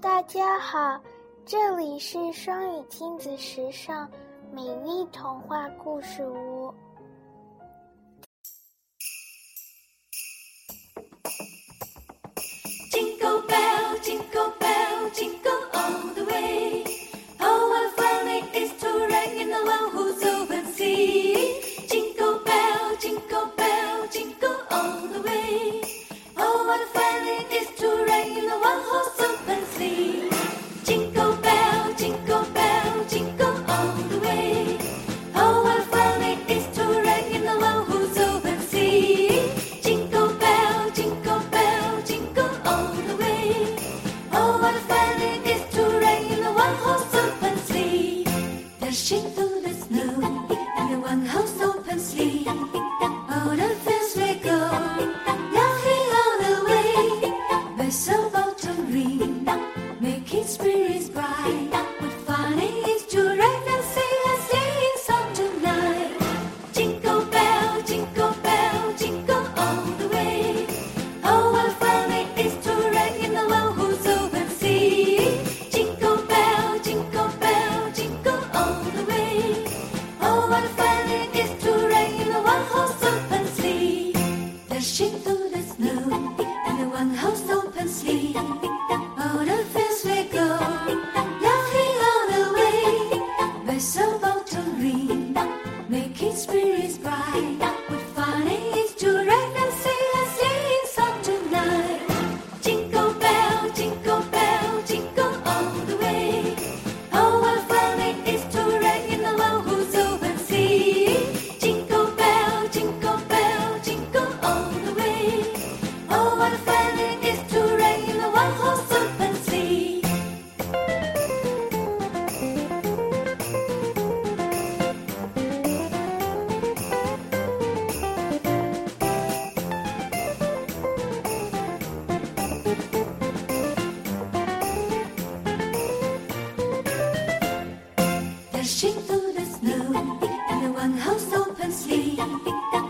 大家好这里是双语亲子时尚美丽童话故事屋。Crashing through the snow in one house open sleeve. Out of this we go, laughing all the way. Vessel bottom green, making spirits bright. butterfly. snow in a one house open sleigh.